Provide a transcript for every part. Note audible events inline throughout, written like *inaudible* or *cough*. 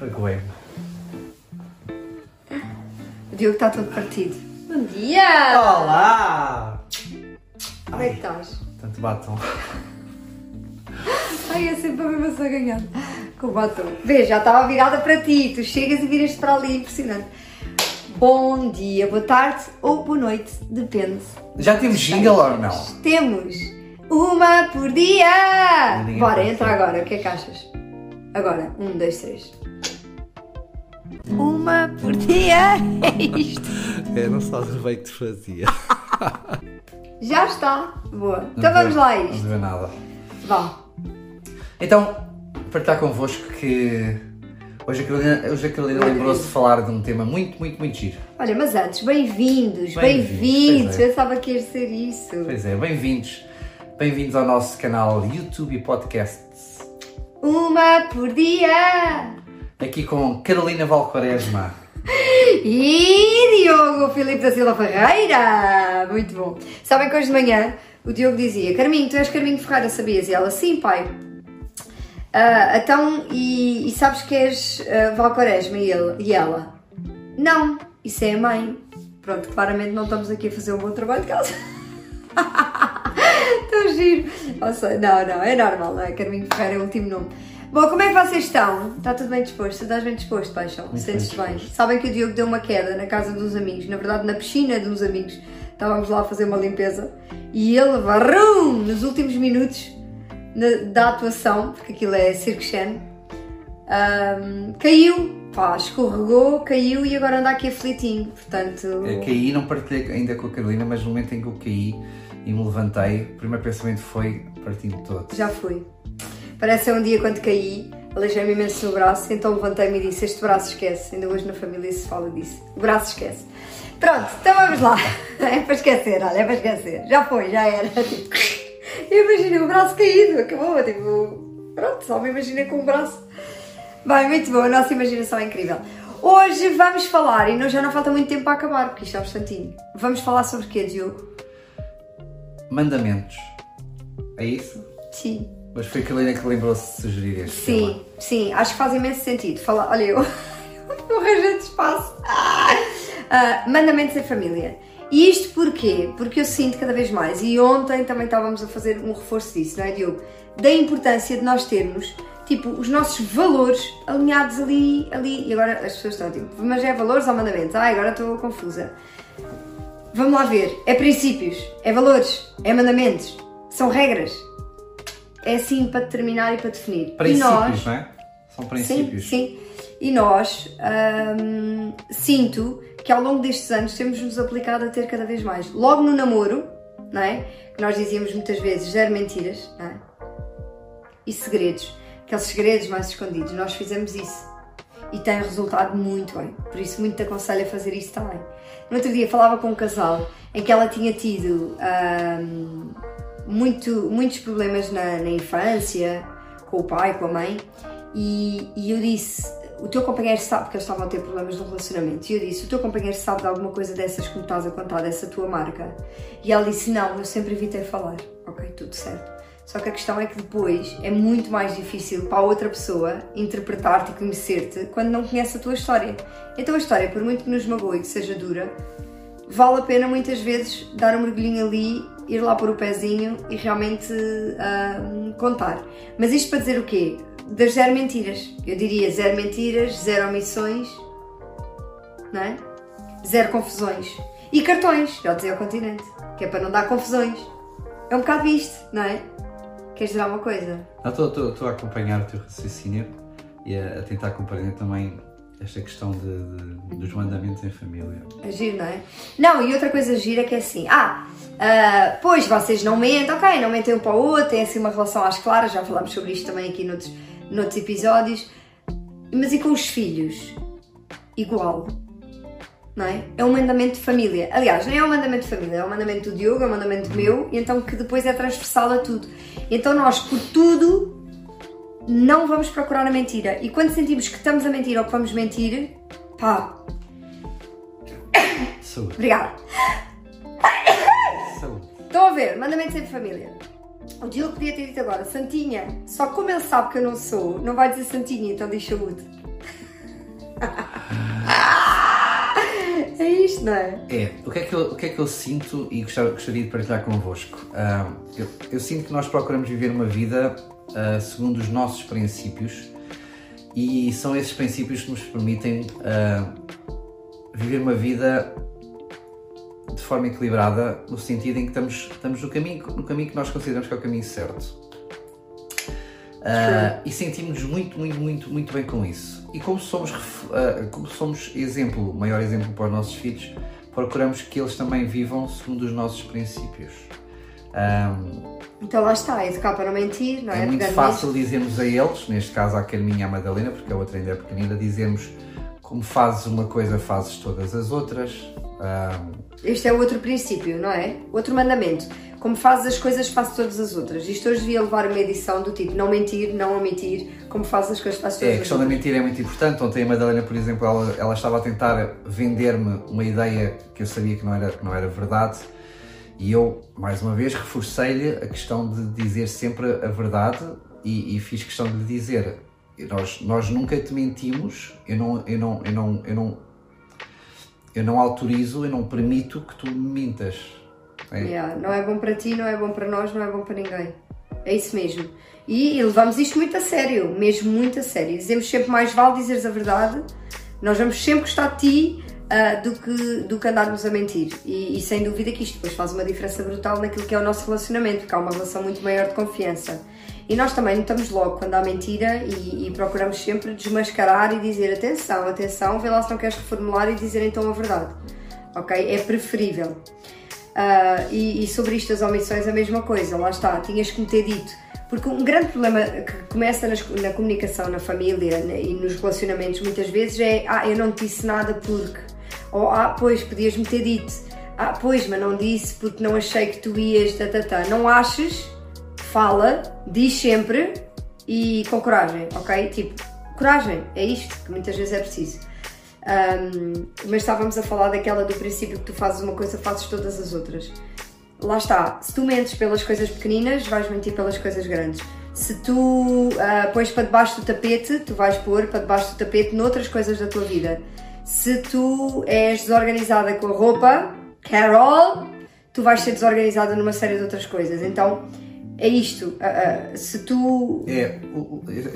Aguei. O Diogo está todo partido. Bom dia! Olá! Como é que estás? Tanto batom. *laughs* Ai, é sempre a mesma a ganhar. Com o batom. Vê, já estava virada para ti. Tu chegas e viras para ali, impressionante. Bom dia, boa tarde ou boa noite, depende. Já temos jingle ou não? Temos uma por dia! Ninguém Bora, entra agora, o que é que achas? Agora, um, dois, três. Uma por dia! *laughs* É isto! É, não sabes o bem que te fazia. *laughs* Já está! Boa! Então vamos lá a Não isto. vê nada. Vá! Então, partilhar convosco que hoje a Carolina, hoje a Carolina lembrou-se de falar de um tema muito, muito, muito giro. Olha, mas antes, bem-vindos, Bem-vindos, bem-vindos! pois é. Pensava que ia ser isso. Pois é, bem-vindos. Bem-vindos ao nosso canal YouTube e Podcasts. Uma por dia! Aqui com Carolina Valquaresma. *laughs* E Diogo Filipe da Silva Ferreira! Muito bom. Sabem que hoje de manhã o Diogo dizia: Carminho, tu és Carminho Ferreira, sabias? E ela: Sim, pai. Ah, então, e, e sabes que és uh, Valquaresma? E, e ela: Não, isso é a mãe. Pronto, claramente não estamos aqui a fazer um bom trabalho de casa. *laughs* Tão giro. Ou seja, não, não, é normal, não é? Carminho Ferreira é o último nome. Bom, como é que vocês estão? Está tudo bem disposto? Estás bem disposto, Paixão? Sentes-te bem. Sabem que o Diogo deu uma queda na casa de uns amigos, na verdade na piscina de uns amigos. Estávamos lá a fazer uma limpeza e ele, varrum, nos últimos minutos na- da atuação, porque aquilo é Cirque ahm, caiu, pá, escorregou, caiu e agora anda aqui aflitinho. Portanto, Eu caí, não partilhei ainda com a Carolina, mas no momento em que eu caí e me levantei, o primeiro pensamento foi partindo todo. já fui. Parece ser um dia quando caí, aleijei-me imenso no braço, então levantei-me e disse: Este braço esquece. Ainda hoje na família se fala disso. O braço esquece. Pronto, então vamos lá. *laughs* É para esquecer, olha, é para esquecer. Já foi, já era. *laughs* Tipo, Eu imaginei o braço caído, acabou. Tipo, pronto, só me imaginei com o braço. Bem, muito bom, a nossa imaginação é incrível. Hoje vamos falar, e não, já não falta muito tempo para acabar, porque isto é um instantinho. Vamos falar sobre o quê, Diogo? Mandamentos. É isso? Sim. Mas foi a Carolina que lembrou-se de sugerir este tema. Sim, sim, acho que faz imenso sentido. Falar, olha, eu, *laughs* eu arranjei de espaço. Ah! Ah, mandamentos em família. E isto porquê? Porque eu sinto cada vez mais, e ontem também estávamos a fazer um reforço disso, não é, Diogo? Da importância de nós termos, tipo, os nossos valores alinhados ali, ali, e agora as pessoas estão tipo, mas é valores ou mandamentos? Ah, agora estou confusa. Vamos lá ver, é princípios, é valores, é mandamentos, são regras. É assim para determinar e para definir. e Princípios, nós, não é? São princípios. Sim, sim. E nós, hum, sinto que ao longo destes anos temos-nos aplicado a ter cada vez mais. Logo no namoro, não é? Que nós dizíamos muitas vezes, zero mentiras, não é? E segredos. Aqueles segredos mais escondidos. Nós fizemos isso. E tem resultado muito bem. Por isso, muito te aconselho a fazer isso também. No outro dia falava com um casal em que ela tinha tido hum, muito, muitos problemas na, na infância, com o pai, com a mãe, e, e eu disse: O teu companheiro sabe, porque eles estavam a ter problemas no relacionamento, e eu disse: O teu companheiro sabe de alguma coisa dessas que me estás a contar, dessa tua marca? E ela disse: Não, eu sempre evitei falar. Ok, tudo certo. Só que a questão é que depois é muito mais difícil para a outra pessoa interpretar-te e conhecer-te quando não conhece a tua história. Então a história, por muito que nos magoe e que seja dura, vale a pena muitas vezes dar um mergulhinho ali, ir lá pôr o pezinho e realmente ahm, contar. Mas isto para dizer o quê? Das zero mentiras. Eu diria zero mentiras, zero omissões, não é? Zero confusões. E cartões, já dizia o continente, que é para não dar confusões. É um bocado isto, não é? Queres dizer alguma coisa? Estou estou a acompanhar o teu raciocínio e a, a tentar compreender também esta questão de, de- dos mandamentos em família. É giro, não é? Não, e outra coisa gira que é assim, ah, ah, pois vocês não mentem, ok, não mentem um para o outro, têm assim uma relação às claras, já falámos sobre isto também aqui noutros, noutros episódios, mas e com os filhos? Igual, não é? É um mandamento de família. Aliás, não é um mandamento de família, é um mandamento do Diogo, é um mandamento meu, e então que depois é transversal a tudo. Então nós, por tudo, não vamos procurar a mentira. E quando sentimos que estamos a mentir ou que vamos mentir, pá, Saúde. obrigada. Saúde. Estão a ver, mandamentos em família. O Diogo podia ter dito agora, Santinha, só como ele sabe que eu não sou, não vai dizer Santinha, então diz saúde. *laughs* É isto, não é? É, o que é que eu, o que é que eu sinto e gostaria, gostaria de partilhar convosco? Ah, eu, eu sinto que nós procuramos viver uma vida ah, segundo os nossos princípios e são esses princípios que nos permitem ah, viver uma vida de forma equilibrada, no sentido em que estamos, estamos no, caminho, no caminho que nós consideramos que é o caminho certo. Uh, e sentimos muito, muito, muito, muito bem com isso. E como somos, uh, como somos exemplo, maior exemplo para os nossos filhos, procuramos que eles também vivam segundo os nossos princípios. Um, então lá está, educar para não mentir, não é? É muito fácil dizermos a eles, neste caso à Carminha e à Madalena, porque a outra ainda é pequenina, dizermos como fazes uma coisa, fazes todas as outras. Um... Este é o outro princípio, não é? Outro mandamento como fazes as coisas, faço todas as outras. Isto hoje devia levar uma edição do tipo não mentir, não omitir, como fazes as coisas, faço todas é, a questão da mentira é muito importante. Ontem a Madalena, por exemplo, ela, ela estava a tentar vender-me uma ideia que eu sabia que não era, que não era verdade. E eu, mais uma vez, reforcei-lhe a questão de dizer sempre a verdade e, e, fiz questão de lhe dizer: nós, nós nunca te mentimos, eu não, eu, não, eu, não, eu, não, eu não autorizo, eu não permito que tu me mintas é. Yeah, não é bom para ti, não é bom para nós, não é bom para ninguém. É isso mesmo. E, e levamos isto muito a sério, mesmo muito a sério. Dizemos sempre mais vale dizeres a verdade, nós vamos sempre gostar de ti uh, do, que, do que andarmos a mentir. E, e, sem dúvida que isto depois faz uma diferença brutal naquilo que é o nosso relacionamento, porque há uma relação muito maior de confiança. E nós também notamos logo quando há mentira e, e, procuramos sempre desmascarar e dizer atenção, atenção, vê lá se não queres reformular e dizer então a verdade. Ok? É preferível. Uh, e, e, sobre isto das omissões a mesma coisa, lá está, tinhas que me ter dito. Porque um grande problema que começa nas, na comunicação, na família e nos relacionamentos muitas vezes é ah, eu não te disse nada porque. Ou ah, pois, podias-me ter dito. Ah, pois, mas não disse porque não achei que tu ias. Tá, tá, tá. Não aches, fala, diz sempre e com coragem, ok? Tipo, coragem, é isto que muitas vezes é preciso. Um, mas estávamos a falar daquela do princípio que tu fazes uma coisa, fazes todas as outras. Lá está, se tu mentes pelas coisas pequeninas, vais mentir pelas coisas grandes. Se tu uh, pões para debaixo do tapete, tu vais pôr para debaixo do tapete noutras coisas da tua vida. Se tu és desorganizada com a roupa, Carol, tu vais ser desorganizada numa série de outras coisas. Então, é isto. Uh, uh, se tu. É,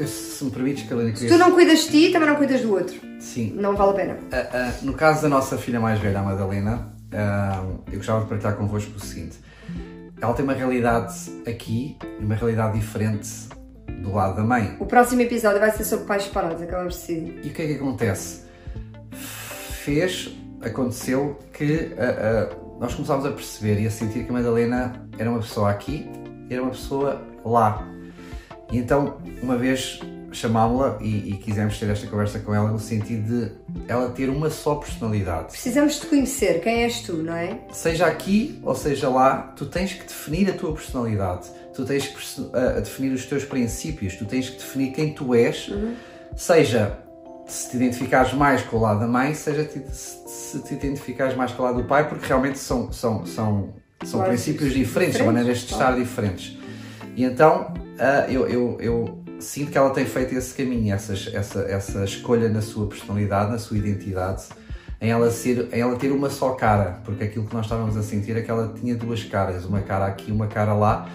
se me permites, Carolina. Se tu não cuidas de ti, também não cuidas do outro. Sim. Não vale a pena. Uh, no caso da nossa filha mais velha, a Madalena, eu gostava de partilhar convosco o seguinte: ela tem uma realidade aqui e uma realidade diferente do lado da mãe. O próximo episódio vai ser sobre pais separados, acabamos de decidir. E o que é que acontece? Fez, aconteceu que nós começámos a perceber e a sentir que a Madalena era uma pessoa aqui era uma pessoa lá. E então, uma vez chamámos-la e, e, quisemos ter esta conversa com ela no sentido de ela ter uma só personalidade. Precisamos de conhecer quem és tu, não é? Seja aqui ou seja lá, tu tens que definir a tua personalidade, tu tens que uh, definir os teus princípios, tu tens que definir quem tu és, uhum. seja se te identificares mais com o lado da mãe, seja se te identificares mais com o lado do pai, porque realmente são, são, são são claro, princípios diferentes, são maneiras de estar diferentes. E então uh, eu, eu, eu, sinto que ela tem feito esse caminho, essa, essa, essa escolha na sua personalidade, na sua identidade, em ela, ser, em ela ter uma só cara, porque aquilo que nós estávamos a sentir é que ela tinha duas caras, uma cara aqui uma cara lá.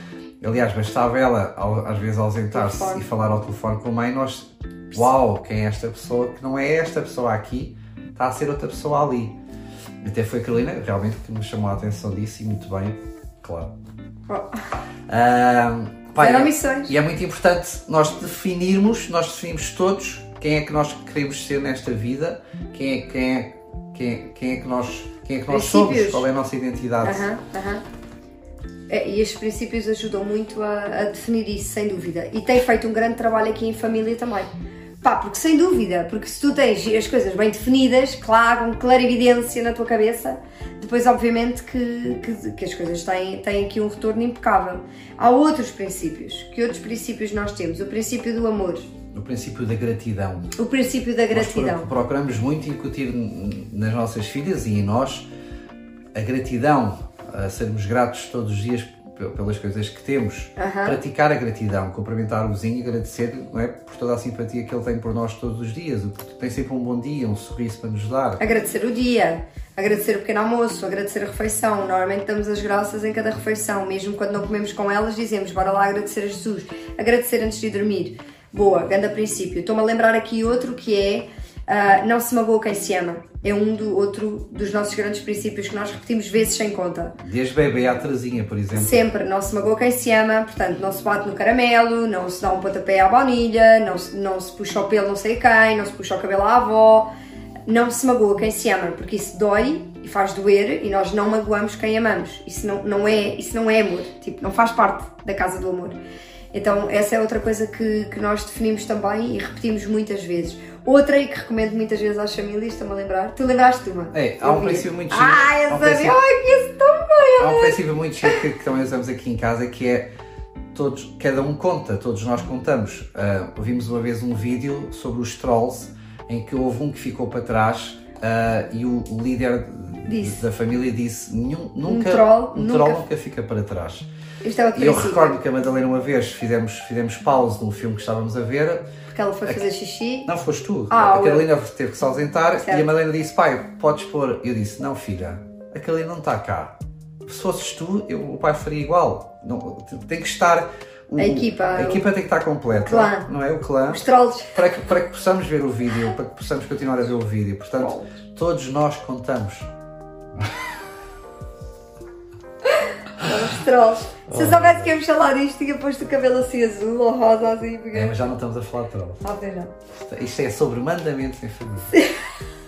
Aliás, bastava ela às vezes ausentar-se e falar ao telefone com a mãe, nós, uau, quem é esta pessoa? Que não é esta pessoa aqui, está a ser outra pessoa ali. Até foi a Carolina realmente que me chamou a atenção disso e muito bem, claro. Oh. Um, é, missões. E é muito importante nós definirmos, nós definimos todos quem é que nós queremos ser nesta vida, quem é, quem é, quem é, quem é que nós, quem é que nós somos, qual é a nossa identidade. Uh -huh, uh -huh. E estes princípios ajudam muito a, a definir isso, sem dúvida. E tem feito um grande trabalho aqui em família também Pá, porque sem dúvida, porque se tu tens as coisas bem definidas, claro, com clarividência na tua cabeça, depois obviamente que, que, que, as coisas têm, têm aqui um retorno impecável. Há outros princípios. Que outros princípios nós temos? O princípio do amor. O princípio da gratidão. O princípio da gratidão. Nós procuramos muito incutir nas nossas filhas e em nós a gratidão, a sermos gratos todos os dias pelas coisas que temos, Aham. praticar a gratidão, cumprimentar o vizinho e agradecer não é, por toda a simpatia que ele tem por nós todos os dias. O que tem sempre um bom dia, um sorriso para nos dar. Agradecer o dia, agradecer o pequeno almoço, agradecer a refeição. Normalmente damos as graças em cada refeição, mesmo quando não comemos com elas, dizemos bora lá agradecer a Jesus. Agradecer antes de dormir. Boa, grande princípio. Estou-me a lembrar aqui outro que é ah, não se magoa quem se ama. É um do outro dos nossos grandes princípios que nós repetimos vezes sem conta. Desde bebê à Terezinha, por exemplo. Sempre, não se magoa quem se ama, portanto, não se bate no caramelo, não se dá um pontapé à baunilha, não se, não se puxa o pelo não sei quem, não se puxa o cabelo à avó. Não se magoa quem se ama, porque isso dói e faz doer e nós não magoamos quem amamos. Isso não, não, é, isso não é amor, tipo, não faz parte da casa do amor. Então, essa é outra coisa que, que nós definimos também e repetimos muitas vezes. Outra e que recomendo muitas vezes às famílias, estou-me a lembrar. Tu lembraste de uma? É, há um princípio muito giro. Ah, eu um princípio- Ai, que isso tão bem! Há um princípio muito chique que, que também usamos aqui em casa que é todos, cada um conta, todos nós contamos. Ah, vimos uma vez um vídeo sobre os trolls em que houve um que ficou para trás ah, e o, líder Disse. da família disse "Nenhum- nunca, troll um nunca- troll nunca fica para trás. Isto é outro E eu recordo que a Madalena uma vez fizemos, fizemos pause num filme que estávamos a ver Porque ela foi fazer xixi. Não, foste tu. Ah, a eu. Carolina teve que se ausentar Certo. e a Madalena disse: pai, podes pôr. Eu disse: não, filha, a Carolina não está cá. Se fosses tu, eu- o pai faria igual. Não, tem que estar. o- A equipa. A equipa tem que estar completa. Clã. Não é? O clã. Os trolls. Para que, para que possamos ver o vídeo, para que possamos continuar a ver o vídeo. Portanto, todos nós contamos. Os trolls. Se eu soubesse que íamos falar disto, tinha posto o cabelo assim azul ou rosa assim. Porque... É, mas já não estamos a falar de troll. Ah, não. Isto é sobre mandamentos em família. *laughs*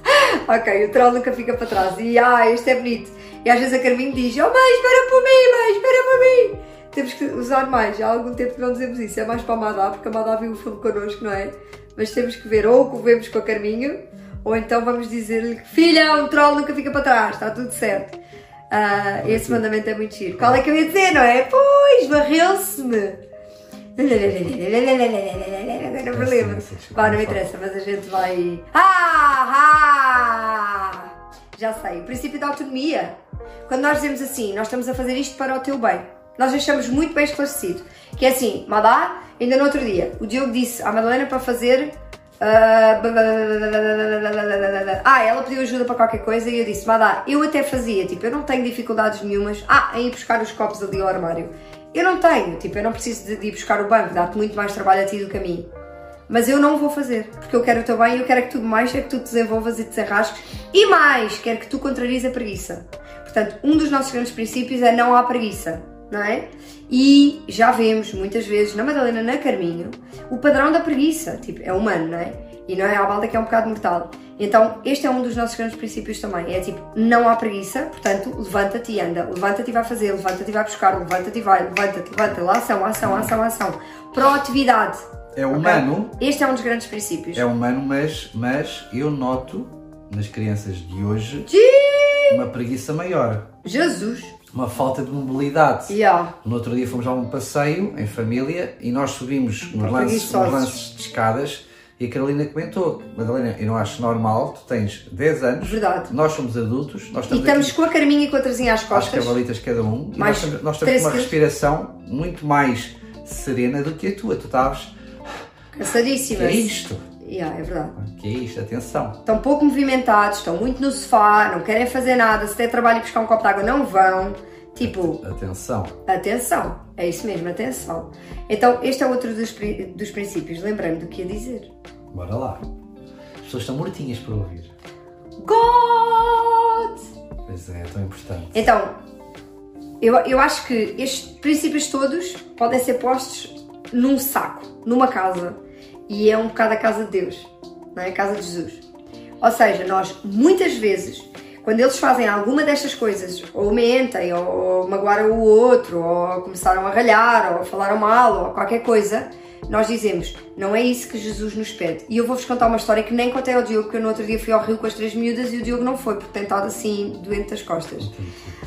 Ok, o troll nunca fica para trás. E ah, este é bonito. E às vezes a Carminho diz: Oh mãe, espera por mim, mãe, espera por mim. Temos que usar mais. Há algum tempo que não dizemos isso. É mais para a Madá, porque a Madá viu o filme connosco, não é? Mas temos que ver ou o que vemos com a Carminho, ou então vamos dizer-lhe: Filha, um troll nunca fica para trás, está tudo certo. Ah, esse mandamento é muito giro. Qual é que eu ia dizer, não é? Pois, barreu-se-me. Agora não me lembro. Vá, não interessa, mas a gente vai. Ah! ah! Já sei. O princípio da autonomia. Quando nós dizemos assim, nós estamos a fazer isto para o teu bem. Nós deixamos muito bem esclarecido. Que é assim, Madá, ainda no outro dia, o Diogo disse à Madalena para fazer. Ah, Ah, ela pediu ajuda para qualquer coisa e eu disse, Madá, eu até fazia, tipo, eu não tenho dificuldades nenhumas. Ah, em ir buscar os copos ali ao armário. Eu não tenho, tipo, eu não preciso de, ir buscar o banco, dá-te muito mais trabalho a ti do que a mim. Mas eu não vou fazer, porque eu quero o teu bem e eu quero que tu mais, é que tu te desenvolvas e te desenrasques e mais, quero que tu contraries a preguiça. Portanto, um dos nossos grandes princípios é não há preguiça, não é? E já vemos muitas vezes na Madalena, na Carminho, o padrão da preguiça, tipo, é humano, não é? E não é a balda que é um bocado mortal. Então, este é um dos nossos grandes princípios também. É tipo, não há preguiça, portanto, levanta-te e anda. Levanta-te e vai fazer, levanta-te e vai buscar, levanta-te e vai, levanta-te, levanta-te. Ação, ação, ação, ação. Proatividade. É humano, Este é um dos grandes princípios. é humano, mas, mas eu noto nas crianças de hoje uma preguiça maior. Jesus. Uma falta de mobilidade. Yeah. No outro dia fomos a um passeio em família e nós subimos nos lances, nos lances de escadas e a Carolina comentou: Madalena, eu não acho normal, tu tens 10 anos, Verdade. nós somos adultos, nós E estamos, estamos aqui com a Carminha e com a Trazinha às às costas. cavalitas cada um e nós Mais estamos, nós 13 estamos com uma respiração muito mais serena do que a tua. Tu estavas, que Cansadíssimas. é isto? Yeah, é verdade. Que é isto? Atenção. Estão pouco movimentados, estão muito no sofá, não querem fazer nada. Se der trabalho e buscar um copo de água, não vão. Tipo, Atenção. atenção. É isso mesmo, atenção. Então, este é outro dos, dos princípios. Lembrei-me do que ia dizer. Bora lá. As pessoas estão mortinhas para ouvir. God! Pois é, é tão importante. Então, eu, eu acho que estes princípios todos podem ser postos num saco, numa casa. E é um bocado a casa de Deus, não é? A casa de Jesus. Ou seja, nós muitas vezes, quando eles fazem alguma destas coisas, ou mentem, ou magoaram o outro, ou começaram a ralhar, ou falaram mal, ou qualquer coisa, nós dizemos, não é isso que Jesus nos pede. E eu vou-vos contar uma história que nem contei ao Diogo, porque eu no outro dia fui ao Rio com as três miúdas e o Diogo não foi, porque tem estado assim, doente das costas.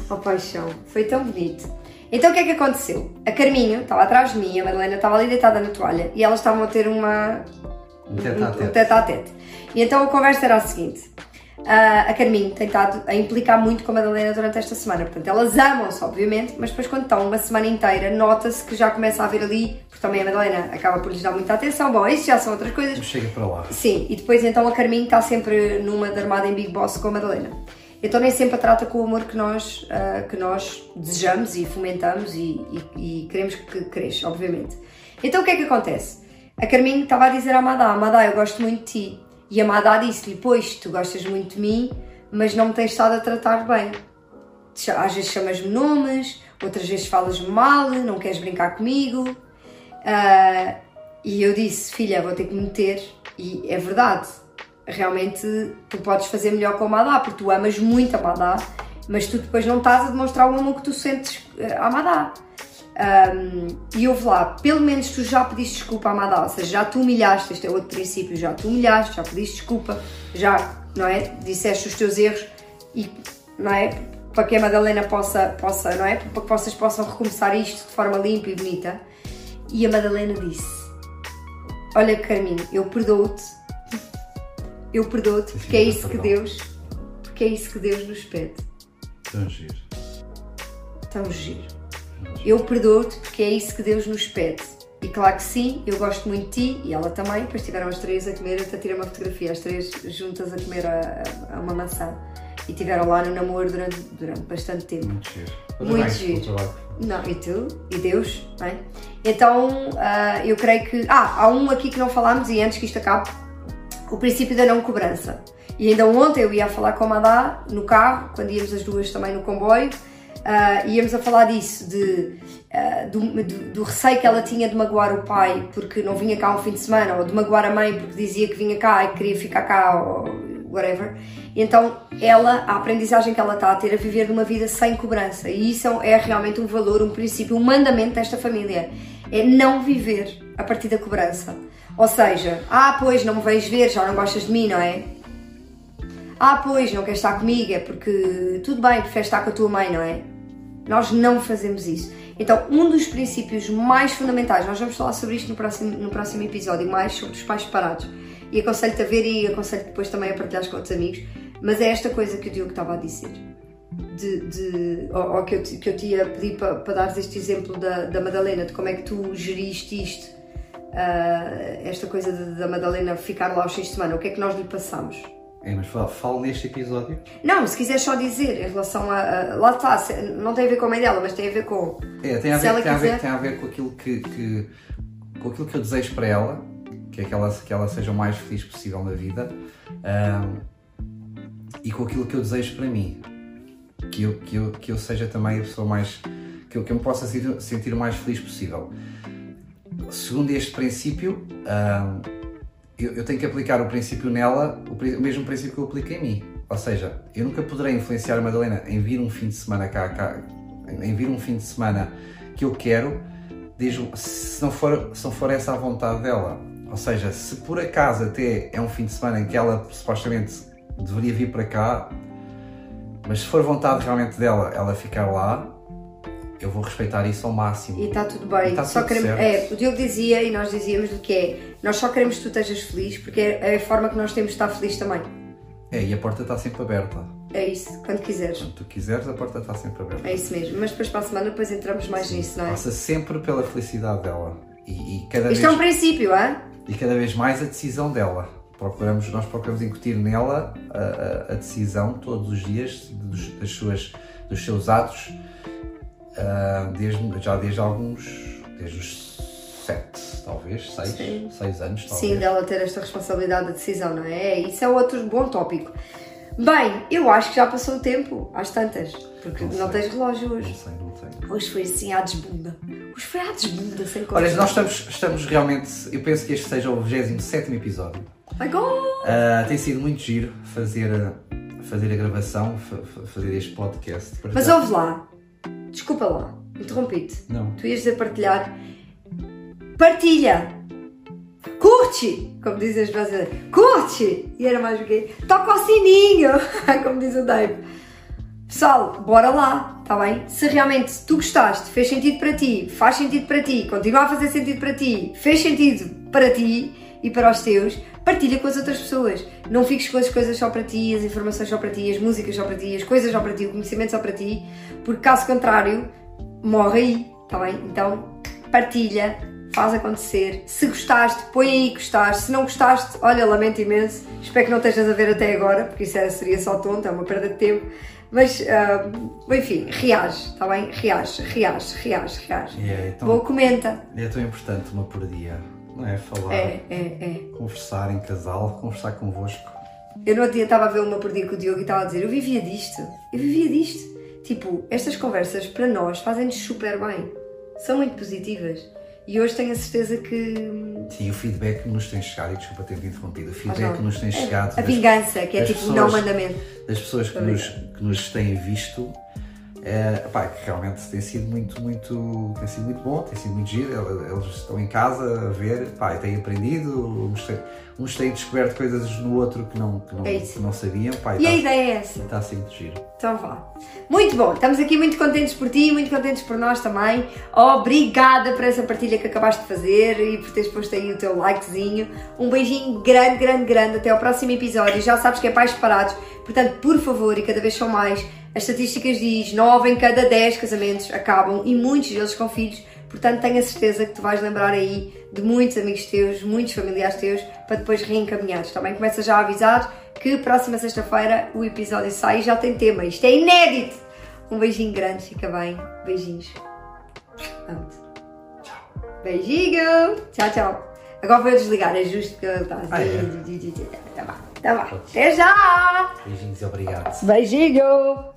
Oh paixão, foi tão bonito. Então o que é que aconteceu? A Carminho estava atrás de mim, a Madalena estava ali deitada na toalha e elas estavam a ter uma, Um tete a tete. E então a conversa era a seguinte: a Carminho tem estado a implicar muito com a Madalena durante esta semana. Portanto, elas amam-se, obviamente, mas depois, quando estão uma semana inteira, nota-se que já começa a haver ali, porque também a Madalena acaba por lhes dar muita atenção. Bom, isso já são outras coisas. Chega para lá. Sim, e depois então a Carminho está sempre numa de armada em Big Boss com a Madalena. Então nem sempre a trata com o amor que nós, uh, que nós desejamos e fomentamos e, e, e, queremos que cresça, obviamente. Então o que é que acontece? A Carminho estava a dizer à Madá, Madá, eu gosto muito de ti. E a Madá disse-lhe, pois, tu gostas muito de mim, mas não me tens estado a tratar bem. Às vezes chamas-me nomes, outras vezes falas-me mal, não queres brincar comigo. Uh, e eu disse, filha, vou ter que me meter. E é verdade, realmente tu podes fazer melhor com a Madá, porque tu amas muito a Madá, mas tu depois não estás a demonstrar o amor que tu sentes eh, à Madá. Um, e houve lá, pelo menos tu já pediste desculpa à Madá, ou seja, já tu humilhaste, este é outro princípio, já tu humilhaste, já pediste desculpa, já, não é? Disseste os teus erros e, não é? Para que a Madalena possa, possa, não é? Para que vocês possam recomeçar isto de forma limpa e bonita. E a Madalena disse: Olha, Carminho, eu perdoo-te eu perdoo-te porque é isso que Deus, porque é isso que Deus nos pede. Tão giro. Tão giro. Eu perdoo-te porque é isso que Deus nos pede. E claro que sim, eu gosto muito de ti e ela também. Depois estiveram as três a comer, até tirei uma fotografia, as três juntas a comer a, a, a uma maçã. E estiveram lá no namoro durante, durante bastante tempo. Muito giro. Muito giro. Não, e tu? E Deus? Não é? Então, uh, eu creio que. Ah, há um aqui que não falámos e antes que isto acabe, o princípio da não cobrança. E ainda ontem eu ia falar com a Madá no carro, quando íamos as duas também no comboio, uh, íamos a falar disso, de, uh, do, do, do, receio que ela tinha de magoar o pai porque não vinha cá um fim de semana, ou de magoar a mãe porque dizia que vinha cá e que queria ficar cá, ou whatever. E então, ela, a aprendizagem que ela está a ter a viver de uma vida sem cobrança. E isso é realmente um valor, um princípio, um mandamento desta família. É não viver a partir da cobrança. Ou seja, ah, pois não me vais ver, já não gostas de mim, não é? Ah, pois não queres estar comigo, é porque tudo bem, preferes estar com a tua mãe, não é? Nós não fazemos isso. Então, um dos princípios mais fundamentais, nós vamos falar sobre isto no próximo, no próximo episódio, mais sobre os pais separados. E aconselho-te a ver e aconselho-te depois também a partilhar com outros amigos. Mas é esta coisa que o Diogo estava a dizer. De, de, ou, ou que, eu, que eu te ia pedir para, para dares este exemplo da, da Madalena, de como é que tu geriste isto uh, esta coisa de, da Madalena ficar lá aos fins de semana, o que é que nós lhe passamos? É, mas falo neste episódio. Não, se quiser só dizer em relação a, a. lá está, não tem a ver com a mãe dela, mas tem a ver com. É, tem a ver, tem a ver, tem a ver com aquilo que, que, com aquilo que eu desejo para ela, que é que ela, que ela seja o mais feliz possível na vida, um, e com aquilo que eu desejo para mim, que eu, que eu, que eu seja também a pessoa mais. que eu, que eu me possa sentir o mais feliz possível segundo este princípio, eu, tenho que aplicar o princípio nela, o, mesmo princípio que eu aplico em mim. Ou seja, eu nunca poderei influenciar a Madalena em vir um fim de semana cá, cá em vir um fim de semana que eu quero, se, não for, se não for essa a vontade dela. Ou seja, se por acaso até é um fim de semana em que ela supostamente deveria vir para cá, mas se for vontade realmente dela, ela ficar lá, eu vou respeitar isso ao máximo. E está tudo bem. Tá só tudo queremos, é, o Diogo dizia e nós dizíamos do que é, nós só queremos que tu estejas feliz porque é a forma que nós temos de estar feliz também. É, e a porta está sempre aberta. É isso, quando quiseres. Quando tu quiseres, a porta está sempre aberta. É isso mesmo, mas depois para a semana depois entramos mais Sim. nisso, não é? Passa sempre pela felicidade dela. E, e cada Isto vez... é um princípio, é? E cada vez mais a decisão dela. Procuramos, nós procuramos incutir nela a, a, a decisão todos os dias dos, das suas, dos seus atos uh, desde, já desde alguns, desde os sete, talvez, seis, Sim. seis anos, talvez. Sim, dela ter esta responsabilidade da decisão, não é? Isso é outro bom tópico. Bem, eu acho que já passou o tempo, às tantas, porque não, não tens relógio hoje. Não sei, não tenho. Hoje foi assim à desbunda. Hoje foi à desbunda, sem coisa. Olha, nós estamos, estamos realmente, eu penso que este seja o 27 episódio. God! Uh, tem sido muito giro fazer, fazer a gravação, fazer este podcast. Mas ouve lá, Desculpa lá, interrompi-te. Não. Tu ias dizer partilhar. Partilha! Curte! Como dizem os brasileiros. Curte! E era mais o quê? Toca o sininho! *laughs* Como diz o Dave. Pessoal, bora lá, está bem? Se realmente tu gostaste, fez sentido para ti, faz sentido para ti, continua a fazer sentido para ti, fez sentido para ti e para os teus, partilha com as outras pessoas. Não fiques com as coisas só para ti, as informações só para ti, as músicas só para ti, as coisas só para ti, o conhecimento só para ti, porque caso contrário, morre aí, está bem? Então, partilha, faz acontecer. Se gostaste, põe aí que gostaste. Se não gostaste, olha, lamento imenso. Espero que não estejas a ver até agora, porque isso seria só tonto, é uma perda de tempo. Mas, uh, enfim, reage, está bem? Reage, reage, reage, reage. É, então, Bom, comenta. É tão importante uma por dia, não é? Falar, É, é, é. conversar em casal, conversar convosco. Eu no outro dia estava a ver uma por dia com o Diogo e estava a dizer: Eu vivia disto, eu vivia disto. Tipo, estas conversas para nós fazem-nos super bem, são muito positivas. E hoje tenho a certeza que. Sim, o feedback que nos tem chegado, e desculpa ter-te interrompido, o feedback que nos tem chegado A das- vingança, que é tipo pessoas- não mandamento. das pessoas que nos, que nos têm visto, é, pá, que realmente tem sido muito, muito, tem sido muito bom, tem sido muito giro. El- Eles estão em casa a ver, pá, e têm aprendido, uns têm, uns têm descoberto coisas no outro que não, que não, É que não sabiam, pá, E a está, ideia é essa. está a ser muito giro. Então vá. Muito bom, estamos aqui muito contentes por ti, muito contentes por nós também. Obrigada por essa partilha que acabaste de fazer e por teres posto aí o teu likezinho. Um beijinho grande, grande, grande. Até ao próximo episódio. Já sabes que é pais separados, portanto, por favor, e cada vez são mais, as estatísticas diz 9 em cada 10 casamentos acabam e muitos deles com filhos. Portanto, tenho a certeza que tu vais lembrar aí de muitos amigos teus, muitos familiares teus, para depois reencaminhares. Também começa já a avisar que próxima sexta-feira o episódio sai e já tem tema. Isto é inédito! Um beijinho grande, fica bem. Beijinhos. Amo-te. Beijinho! Tchau, tchau. Agora vou desligar, é justo que Ah, é? Tá bom, tá bom. Até já! Beijinhos e obrigado. Beijinho!